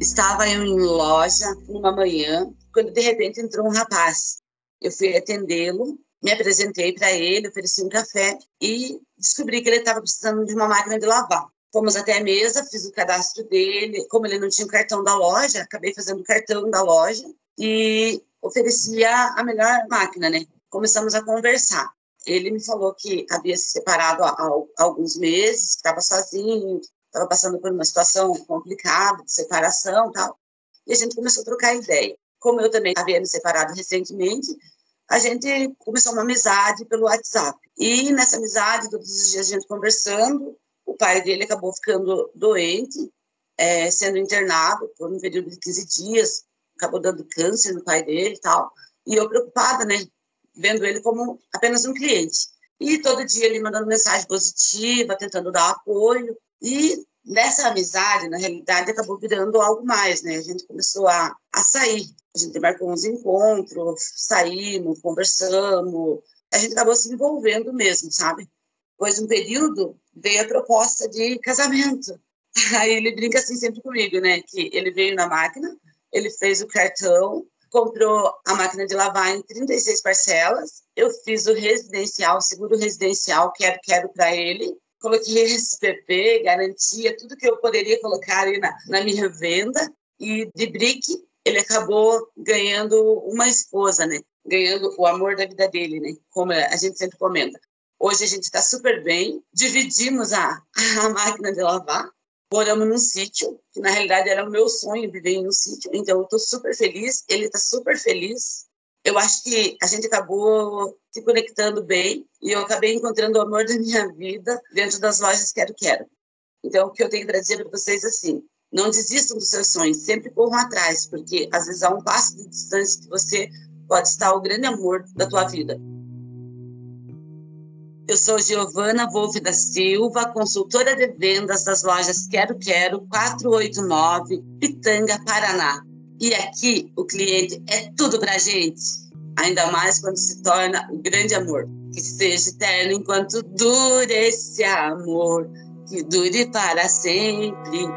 Estava eu em loja numa manhã, quando de repente entrou um rapaz. Eu fui atendê-lo, me apresentei para ele, ofereci um café e descobri que ele estava precisando de uma máquina de lavar. Fomos até a mesa, fiz o cadastro dele. Como ele não tinha o cartão da loja, acabei fazendo o cartão da loja e ofereci a melhor máquina, né? Começamos a conversar. Ele me falou que havia se separado há alguns meses, estava sozinho, estava passando por uma situação complicada de separação tal. E a gente começou a trocar ideia. Como eu também havia me separado recentemente, a gente começou uma amizade pelo WhatsApp. E nessa amizade, todos os dias a gente conversando, o pai dele acabou ficando doente, é, sendo internado por um período de 15 dias, acabou dando câncer no pai dele e tal. E eu preocupada, né, vendo ele como apenas um cliente. E todo dia ele mandando mensagem positiva, tentando dar apoio. E nessa amizade, na realidade, acabou virando algo mais, né? A gente começou a, a sair. A gente marcou uns encontros, saímos, conversamos. A gente acabou se envolvendo mesmo, sabe? Depois de um período, veio a proposta de casamento. Aí ele brinca assim sempre comigo, né? Que ele veio na máquina, ele fez o cartão, comprou a máquina de lavar em 36 parcelas. Eu fiz o residencial, seguro residencial, quero, quero para ele coloquei SPP, garantia, tudo que eu poderia colocar ali na, na minha venda. E de brick, ele acabou ganhando uma esposa, né? Ganhando o amor da vida dele, né? Como a gente sempre comenta. Hoje a gente está super bem, dividimos a, a máquina de lavar, moramos num sítio, que na realidade era o meu sonho viver em um sítio, então eu estou super feliz, ele está super feliz, eu acho que a gente acabou se conectando bem e eu acabei encontrando o amor da minha vida dentro das lojas Quero Quero. Então, o que eu tenho para dizer para vocês é assim: não desistam dos seus sonhos, sempre corram atrás, porque às vezes a um passo de distância de você pode estar o grande amor da tua vida. Eu sou Giovana Wolff da Silva, consultora de vendas das lojas Quero Quero 489, Pitanga, Paraná. E aqui o cliente é tudo para a gente, ainda mais quando se torna o grande amor. Que seja eterno enquanto dure esse amor, que dure para sempre.